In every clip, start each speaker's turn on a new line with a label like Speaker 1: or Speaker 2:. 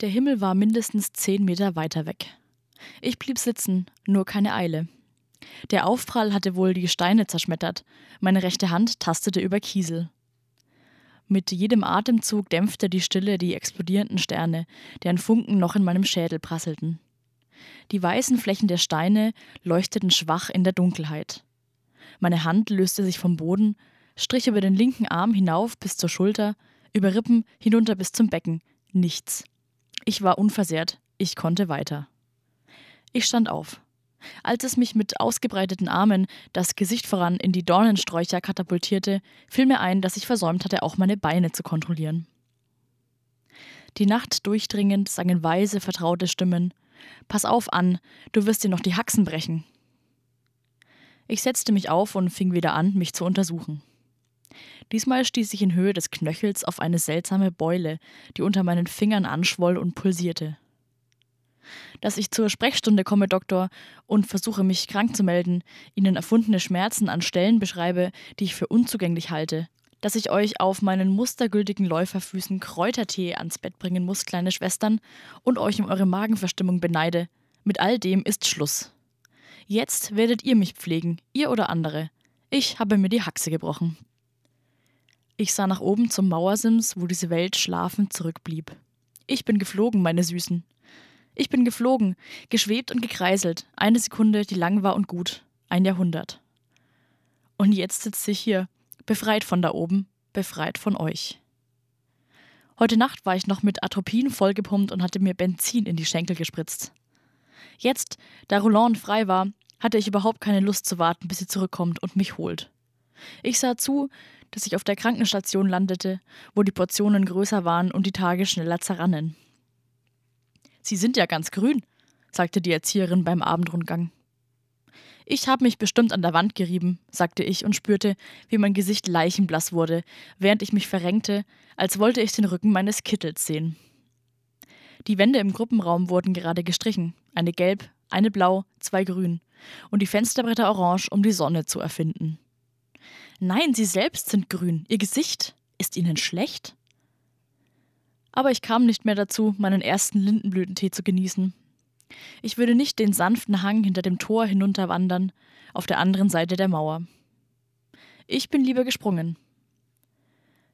Speaker 1: Der Himmel war mindestens zehn Meter weiter weg. Ich blieb sitzen, nur keine Eile. Der Aufprall hatte wohl die Steine zerschmettert, meine rechte Hand tastete über Kiesel. Mit jedem Atemzug dämpfte die Stille die explodierenden Sterne, deren Funken noch in meinem Schädel prasselten. Die weißen Flächen der Steine leuchteten schwach in der Dunkelheit. Meine Hand löste sich vom Boden, strich über den linken Arm hinauf bis zur Schulter, über Rippen hinunter bis zum Becken. Nichts. Ich war unversehrt, ich konnte weiter. Ich stand auf. Als es mich mit ausgebreiteten Armen, das Gesicht voran, in die Dornensträucher katapultierte, fiel mir ein, dass ich versäumt hatte, auch meine Beine zu kontrollieren. Die Nacht durchdringend sangen weise, vertraute Stimmen. Pass auf an, du wirst dir noch die Haxen brechen. Ich setzte mich auf und fing wieder an, mich zu untersuchen. Diesmal stieß ich in Höhe des Knöchels auf eine seltsame Beule, die unter meinen Fingern anschwoll und pulsierte. Dass ich zur Sprechstunde komme, Doktor, und versuche mich krank zu melden, Ihnen erfundene Schmerzen an Stellen beschreibe, die ich für unzugänglich halte, dass ich euch auf meinen mustergültigen Läuferfüßen Kräutertee ans Bett bringen muss, kleine Schwestern, und euch um eure Magenverstimmung beneide. Mit all dem ist Schluss. Jetzt werdet ihr mich pflegen, ihr oder andere. Ich habe mir die Haxe gebrochen. Ich sah nach oben zum Mauersims, wo diese Welt schlafend zurückblieb. Ich bin geflogen, meine Süßen. Ich bin geflogen, geschwebt und gekreiselt, eine Sekunde, die lang war und gut, ein Jahrhundert. Und jetzt sitze ich hier, befreit von da oben, befreit von euch. Heute Nacht war ich noch mit Atropin vollgepumpt und hatte mir Benzin in die Schenkel gespritzt. Jetzt, da Roland frei war, hatte ich überhaupt keine Lust zu warten, bis sie zurückkommt und mich holt. Ich sah zu, dass ich auf der Krankenstation landete, wo die Portionen größer waren und die Tage schneller zerrannen. Sie sind ja ganz grün, sagte die Erzieherin beim Abendrundgang. Ich habe mich bestimmt an der Wand gerieben, sagte ich und spürte, wie mein Gesicht leichenblass wurde, während ich mich verrenkte, als wollte ich den Rücken meines Kittels sehen. Die Wände im Gruppenraum wurden gerade gestrichen, eine gelb, eine blau, zwei grün, und die Fensterbretter orange, um die Sonne zu erfinden. Nein, Sie selbst sind grün, Ihr Gesicht. Ist Ihnen schlecht? Aber ich kam nicht mehr dazu, meinen ersten Lindenblütentee zu genießen. Ich würde nicht den sanften Hang hinter dem Tor hinunterwandern, auf der anderen Seite der Mauer. Ich bin lieber gesprungen.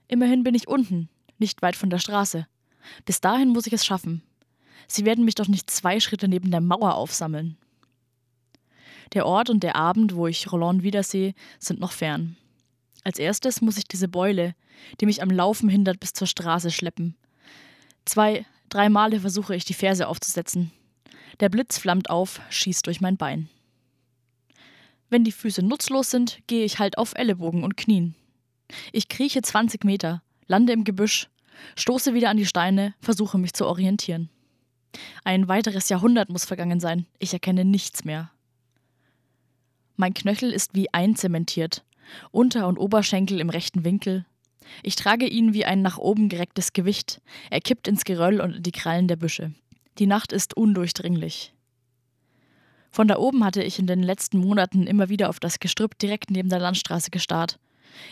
Speaker 1: Immerhin bin ich unten, nicht weit von der Straße. Bis dahin muss ich es schaffen. Sie werden mich doch nicht zwei Schritte neben der Mauer aufsammeln. Der Ort und der Abend, wo ich Roland wiedersehe, sind noch fern. Als erstes muss ich diese Beule, die mich am Laufen hindert, bis zur Straße schleppen. Zwei, drei Male versuche ich, die Ferse aufzusetzen. Der Blitz flammt auf, schießt durch mein Bein. Wenn die Füße nutzlos sind, gehe ich halt auf Ellenbogen und Knien. Ich krieche 20 Meter, lande im Gebüsch, stoße wieder an die Steine, versuche mich zu orientieren. Ein weiteres Jahrhundert muss vergangen sein. Ich erkenne nichts mehr. Mein Knöchel ist wie einzementiert. Unter- und Oberschenkel im rechten Winkel. Ich trage ihn wie ein nach oben gerecktes Gewicht. Er kippt ins Geröll und in die Krallen der Büsche. Die Nacht ist undurchdringlich. Von da oben hatte ich in den letzten Monaten immer wieder auf das Gestrüpp direkt neben der Landstraße gestarrt.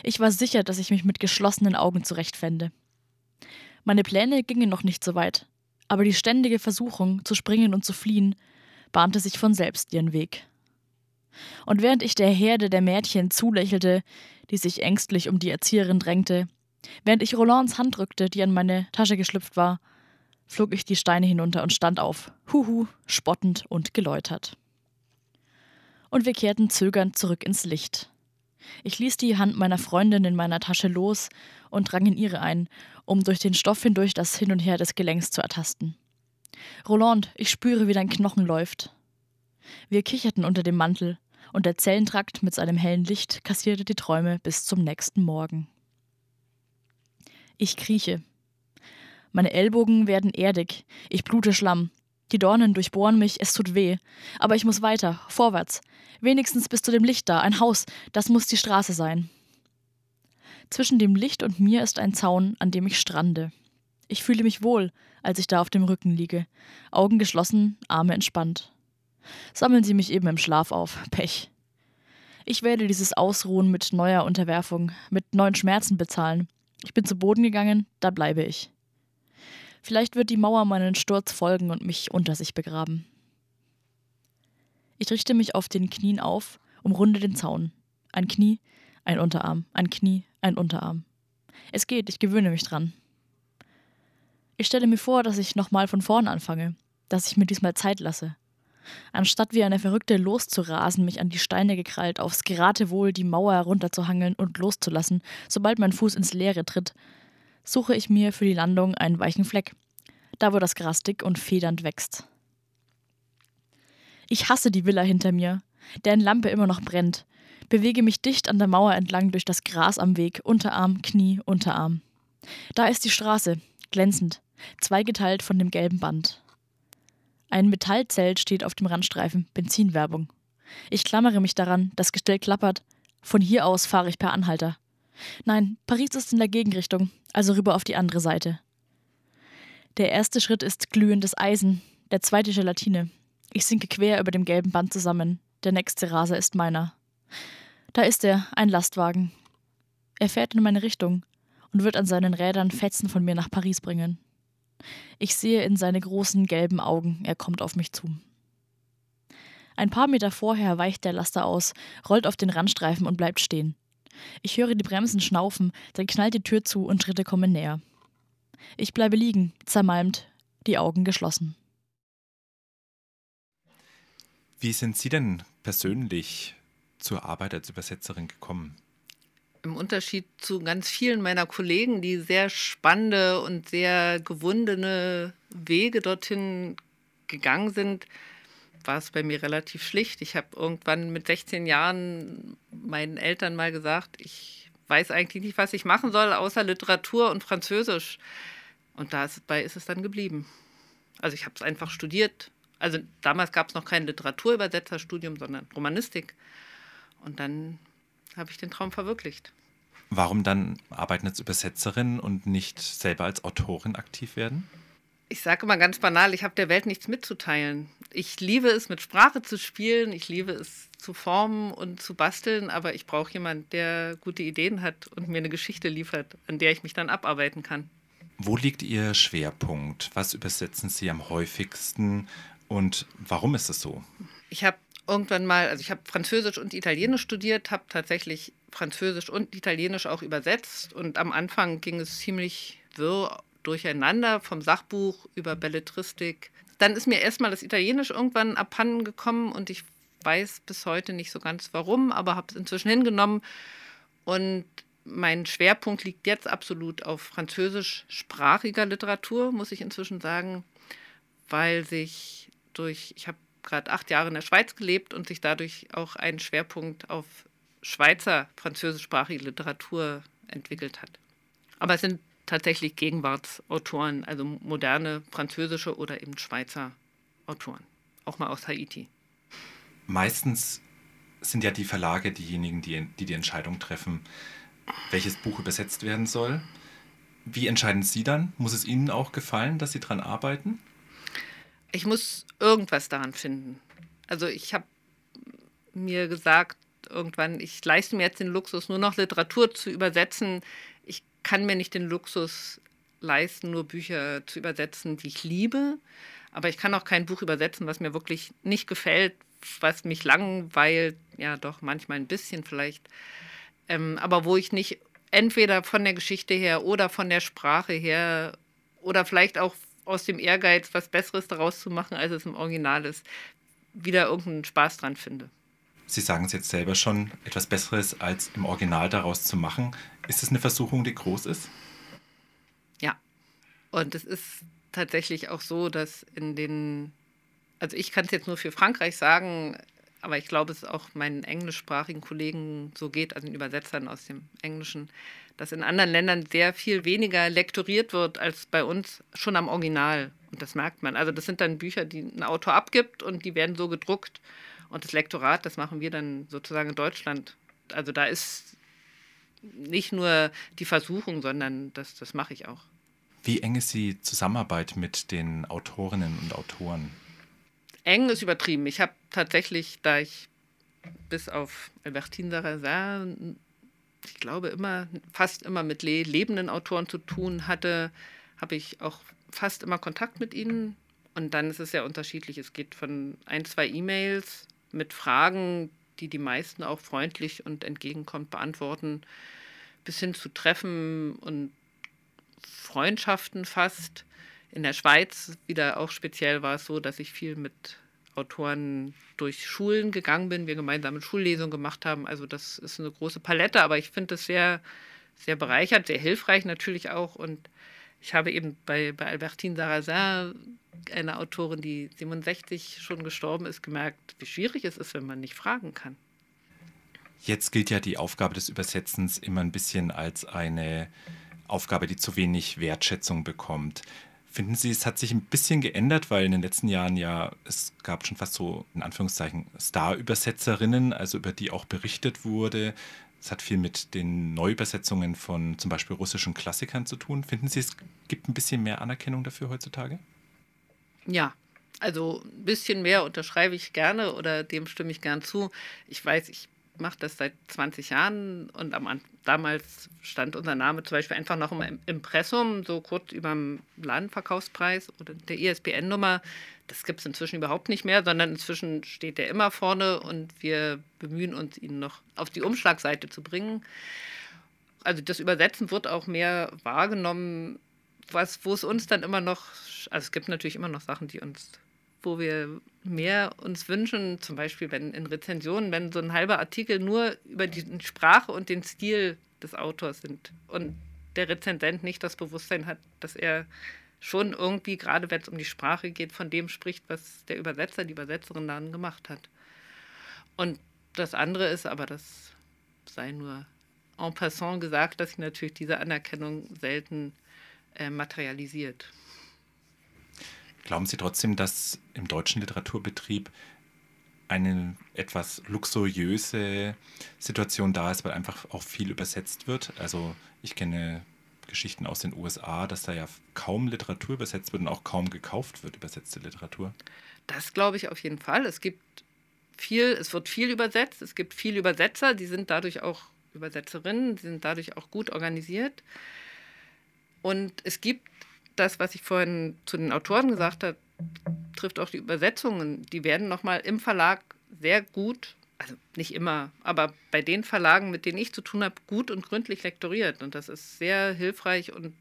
Speaker 1: Ich war sicher, dass ich mich mit geschlossenen Augen zurechtfände. Meine Pläne gingen noch nicht so weit, aber die ständige Versuchung, zu springen und zu fliehen, bahnte sich von selbst ihren Weg. Und während ich der Herde der Mädchen zulächelte, die sich ängstlich um die Erzieherin drängte, während ich Rolands Hand drückte, die an meine Tasche geschlüpft war, flog ich die Steine hinunter und stand auf, huhu, spottend und geläutert. Und wir kehrten zögernd zurück ins Licht. Ich ließ die Hand meiner Freundin in meiner Tasche los und drang in ihre ein, um durch den Stoff hindurch das Hin und Her des Gelenks zu ertasten. Roland, ich spüre, wie dein Knochen läuft. Wir kicherten unter dem Mantel, und der Zellentrakt mit seinem hellen Licht kassierte die Träume bis zum nächsten Morgen. Ich krieche. Meine Ellbogen werden erdig, ich blute Schlamm. Die Dornen durchbohren mich, es tut weh. Aber ich muss weiter, vorwärts. Wenigstens bis zu dem Licht da, ein Haus, das muss die Straße sein. Zwischen dem Licht und mir ist ein Zaun, an dem ich strande. Ich fühle mich wohl, als ich da auf dem Rücken liege, Augen geschlossen, Arme entspannt. Sammeln Sie mich eben im Schlaf auf. Pech. Ich werde dieses Ausruhen mit neuer Unterwerfung, mit neuen Schmerzen bezahlen. Ich bin zu Boden gegangen, da bleibe ich. Vielleicht wird die Mauer meinen Sturz folgen und mich unter sich begraben. Ich richte mich auf den Knien auf, umrunde den Zaun. Ein Knie, ein Unterarm, ein Knie, ein Unterarm. Es geht, ich gewöhne mich dran. Ich stelle mir vor, dass ich nochmal von vorn anfange, dass ich mir diesmal Zeit lasse. Anstatt wie eine Verrückte loszurasen, mich an die Steine gekrallt, aufs Geratewohl die Mauer herunterzuhangeln und loszulassen, sobald mein Fuß ins Leere tritt, suche ich mir für die Landung einen weichen Fleck, da wo das Gras dick und federnd wächst. Ich hasse die Villa hinter mir, deren Lampe immer noch brennt, bewege mich dicht an der Mauer entlang durch das Gras am Weg, Unterarm, Knie, Unterarm. Da ist die Straße, glänzend, zweigeteilt von dem gelben Band. Ein Metallzelt steht auf dem Randstreifen, Benzinwerbung. Ich klammere mich daran, das Gestell klappert. Von hier aus fahre ich per Anhalter. Nein, Paris ist in der Gegenrichtung, also rüber auf die andere Seite. Der erste Schritt ist glühendes Eisen, der zweite Gelatine. Ich sinke quer über dem gelben Band zusammen. Der nächste Raser ist meiner. Da ist er, ein Lastwagen. Er fährt in meine Richtung und wird an seinen Rädern Fetzen von mir nach Paris bringen. Ich sehe in seine großen gelben Augen, er kommt auf mich zu. Ein paar Meter vorher weicht der Laster aus, rollt auf den Randstreifen und bleibt stehen. Ich höre die Bremsen schnaufen, dann knallt die Tür zu und Schritte kommen näher. Ich bleibe liegen, zermalmt, die Augen geschlossen.
Speaker 2: Wie sind Sie denn persönlich zur Arbeit als Übersetzerin gekommen?
Speaker 3: Im Unterschied zu ganz vielen meiner Kollegen, die sehr spannende und sehr gewundene Wege dorthin gegangen sind, war es bei mir relativ schlicht. Ich habe irgendwann mit 16 Jahren meinen Eltern mal gesagt, ich weiß eigentlich nicht, was ich machen soll, außer Literatur und Französisch. Und dabei ist es dann geblieben. Also ich habe es einfach studiert. Also damals gab es noch kein Literaturübersetzerstudium, sondern Romanistik. Und dann habe ich den Traum verwirklicht.
Speaker 2: Warum dann arbeiten als Übersetzerin und nicht selber als Autorin aktiv werden?
Speaker 3: Ich sage immer ganz banal, ich habe der Welt nichts mitzuteilen. Ich liebe es, mit Sprache zu spielen, ich liebe es zu formen und zu basteln, aber ich brauche jemanden, der gute Ideen hat und mir eine Geschichte liefert, an der ich mich dann abarbeiten kann.
Speaker 2: Wo liegt Ihr Schwerpunkt? Was übersetzen Sie am häufigsten und warum ist es so?
Speaker 3: Ich habe irgendwann mal, also ich habe Französisch und Italienisch studiert, habe tatsächlich Französisch und Italienisch auch übersetzt und am Anfang ging es ziemlich wirr durcheinander, vom Sachbuch über Belletristik. Dann ist mir erstmal das Italienisch irgendwann abhanden gekommen und ich weiß bis heute nicht so ganz warum, aber habe es inzwischen hingenommen und mein Schwerpunkt liegt jetzt absolut auf französischsprachiger Literatur, muss ich inzwischen sagen, weil sich durch, ich habe gerade acht Jahre in der Schweiz gelebt und sich dadurch auch ein Schwerpunkt auf Schweizer französischsprachige Literatur entwickelt hat. Aber es sind tatsächlich Gegenwartsautoren, also moderne französische oder eben Schweizer Autoren, auch mal aus Haiti.
Speaker 2: Meistens sind ja die Verlage diejenigen, die die, die Entscheidung treffen, welches Buch übersetzt werden soll. Wie entscheiden Sie dann? Muss es Ihnen auch gefallen, dass Sie daran arbeiten?
Speaker 3: Ich muss irgendwas daran finden. Also ich habe mir gesagt, irgendwann, ich leiste mir jetzt den Luxus, nur noch Literatur zu übersetzen. Ich kann mir nicht den Luxus leisten, nur Bücher zu übersetzen, die ich liebe. Aber ich kann auch kein Buch übersetzen, was mir wirklich nicht gefällt, was mich langweilt. Ja, doch, manchmal ein bisschen vielleicht. Ähm, aber wo ich nicht entweder von der Geschichte her oder von der Sprache her oder vielleicht auch aus dem Ehrgeiz, was Besseres daraus zu machen, als es im Original ist, wieder irgendeinen Spaß dran finde.
Speaker 2: Sie sagen es jetzt selber schon, etwas Besseres als im Original daraus zu machen. Ist das eine Versuchung, die groß ist?
Speaker 3: Ja. Und es ist tatsächlich auch so, dass in den, also ich kann es jetzt nur für Frankreich sagen, aber ich glaube, es auch meinen englischsprachigen Kollegen so geht, also den Übersetzern aus dem Englischen, dass in anderen Ländern sehr viel weniger lektoriert wird als bei uns schon am Original. Und das merkt man. Also das sind dann Bücher, die ein Autor abgibt und die werden so gedruckt. Und das Lektorat, das machen wir dann sozusagen in Deutschland. Also da ist nicht nur die Versuchung, sondern das, das mache ich auch.
Speaker 2: Wie eng ist die Zusammenarbeit mit den Autorinnen und Autoren?
Speaker 3: Eng ist übertrieben. Ich habe tatsächlich, da ich bis auf Albertine Sarrazin, ich glaube immer, fast immer mit lebenden Autoren zu tun hatte, habe ich auch fast immer Kontakt mit ihnen und dann ist es sehr unterschiedlich. Es geht von ein, zwei E-Mails mit Fragen, die die meisten auch freundlich und entgegenkommt beantworten, bis hin zu Treffen und Freundschaften fast. In der Schweiz wieder auch speziell war es so, dass ich viel mit Autoren durch Schulen gegangen bin, wir gemeinsame Schullesungen gemacht haben. Also das ist eine große Palette, aber ich finde es sehr, sehr bereichert, sehr hilfreich natürlich auch. Und ich habe eben bei, bei Albertine Sarrazin, eine Autorin, die 67 schon gestorben ist, gemerkt, wie schwierig es ist, wenn man nicht fragen kann.
Speaker 2: Jetzt gilt ja die Aufgabe des Übersetzens immer ein bisschen als eine Aufgabe, die zu wenig Wertschätzung bekommt. Finden Sie, es hat sich ein bisschen geändert, weil in den letzten Jahren ja, es gab schon fast so, in Anführungszeichen, Star-Übersetzerinnen, also über die auch berichtet wurde. Es hat viel mit den Neuübersetzungen von zum Beispiel russischen Klassikern zu tun. Finden Sie, es gibt ein bisschen mehr Anerkennung dafür heutzutage?
Speaker 3: Ja, also ein bisschen mehr unterschreibe ich gerne oder dem stimme ich gern zu. Ich weiß, ich mache das seit 20 Jahren und am, damals stand unser Name zum Beispiel einfach noch im Impressum, so kurz über dem Ladenverkaufspreis oder der ISBN-Nummer. Das gibt es inzwischen überhaupt nicht mehr, sondern inzwischen steht der immer vorne und wir bemühen uns, ihn noch auf die Umschlagseite zu bringen. Also das Übersetzen wird auch mehr wahrgenommen, was, wo es uns dann immer noch, also es gibt natürlich immer noch Sachen, die uns wo wir mehr uns wünschen, zum Beispiel wenn in Rezensionen, wenn so ein halber Artikel nur über die Sprache und den Stil des Autors sind und der Rezensent nicht das Bewusstsein hat, dass er schon irgendwie, gerade wenn es um die Sprache geht, von dem spricht, was der Übersetzer, die Übersetzerin dann gemacht hat. Und das andere ist, aber das sei nur en passant gesagt, dass sich natürlich diese Anerkennung selten äh, materialisiert.
Speaker 2: Glauben Sie trotzdem, dass im deutschen Literaturbetrieb eine etwas luxuriöse Situation da ist, weil einfach auch viel übersetzt wird? Also ich kenne Geschichten aus den USA, dass da ja kaum Literatur übersetzt wird und auch kaum gekauft wird, übersetzte Literatur.
Speaker 3: Das glaube ich auf jeden Fall. Es gibt viel, es wird viel übersetzt, es gibt viele Übersetzer, die sind dadurch auch Übersetzerinnen, die sind dadurch auch gut organisiert. Und es gibt das, was ich vorhin zu den Autoren gesagt habe, trifft auch die Übersetzungen. Die werden nochmal im Verlag sehr gut, also nicht immer, aber bei den Verlagen, mit denen ich zu tun habe, gut und gründlich lektoriert. Und das ist sehr hilfreich und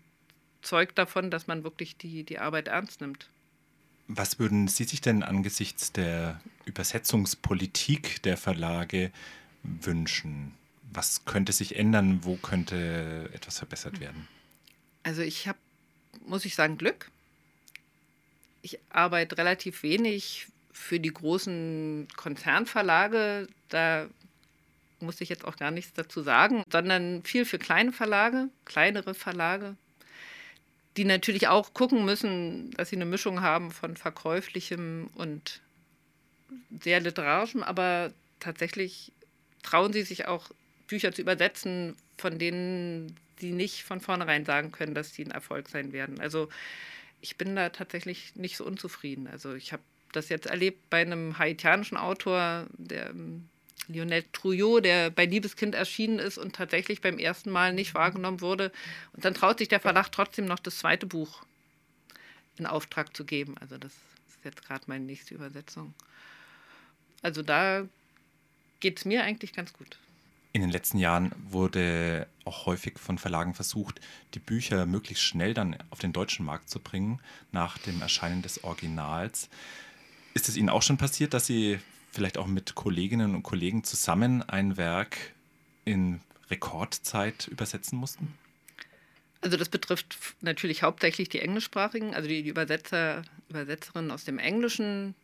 Speaker 3: zeugt davon, dass man wirklich die, die Arbeit ernst nimmt.
Speaker 2: Was würden Sie sich denn angesichts der Übersetzungspolitik der Verlage wünschen? Was könnte sich ändern? Wo könnte etwas verbessert werden?
Speaker 3: Also ich habe muss ich sagen, Glück. Ich arbeite relativ wenig für die großen Konzernverlage. Da muss ich jetzt auch gar nichts dazu sagen, sondern viel für kleine Verlage, kleinere Verlage, die natürlich auch gucken müssen, dass sie eine Mischung haben von verkäuflichem und sehr literarischem, aber tatsächlich trauen sie sich auch Bücher zu übersetzen, von denen die nicht von vornherein sagen können, dass sie ein Erfolg sein werden. Also ich bin da tatsächlich nicht so unzufrieden. Also ich habe das jetzt erlebt bei einem haitianischen Autor, der ähm, Lionel Trouillot, der bei Liebeskind erschienen ist und tatsächlich beim ersten Mal nicht wahrgenommen wurde. Und dann traut sich der Verlag trotzdem noch das zweite Buch in Auftrag zu geben. Also das ist jetzt gerade meine nächste Übersetzung. Also da geht es mir eigentlich ganz gut.
Speaker 2: In den letzten Jahren wurde auch häufig von Verlagen versucht, die Bücher möglichst schnell dann auf den deutschen Markt zu bringen, nach dem Erscheinen des Originals. Ist es Ihnen auch schon passiert, dass Sie vielleicht auch mit Kolleginnen und Kollegen zusammen ein Werk in Rekordzeit übersetzen mussten?
Speaker 3: Also das betrifft natürlich hauptsächlich die englischsprachigen, also die Übersetzer, Übersetzerinnen aus dem Englischen,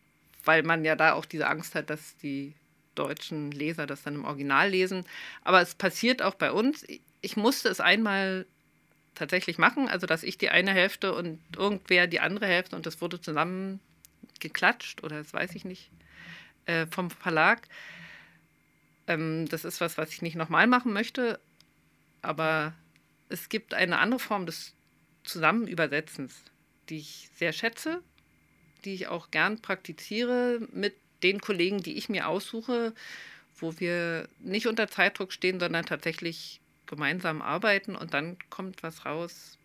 Speaker 3: weil man ja da auch diese Angst hat, dass die deutschen Leser das dann im Original lesen. Aber es passiert auch bei uns. Ich musste es einmal tatsächlich machen, also dass ich die eine Hälfte und irgendwer die andere Hälfte und das wurde zusammen geklatscht oder das weiß ich nicht äh, vom Verlag. Ähm, das ist was, was ich nicht nochmal machen möchte, aber es gibt eine andere Form des Zusammenübersetzens, die ich sehr schätze, die ich auch gern praktiziere mit den Kollegen, die ich mir aussuche, wo wir nicht unter Zeitdruck stehen, sondern tatsächlich gemeinsam arbeiten und dann kommt was raus,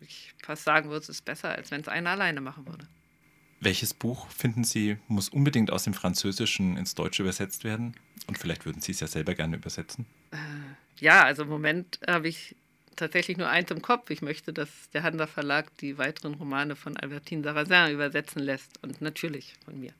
Speaker 3: ich fast sagen würde, es ist besser, als wenn es einer alleine machen würde.
Speaker 2: Welches Buch, finden Sie, muss unbedingt aus dem Französischen ins Deutsche übersetzt werden? Und vielleicht würden Sie es ja selber gerne übersetzen?
Speaker 3: Äh, ja, also im Moment habe ich tatsächlich nur eins im Kopf. Ich möchte, dass der Hansa Verlag die weiteren Romane von Albertine Sarrazin übersetzen lässt. Und natürlich von mir.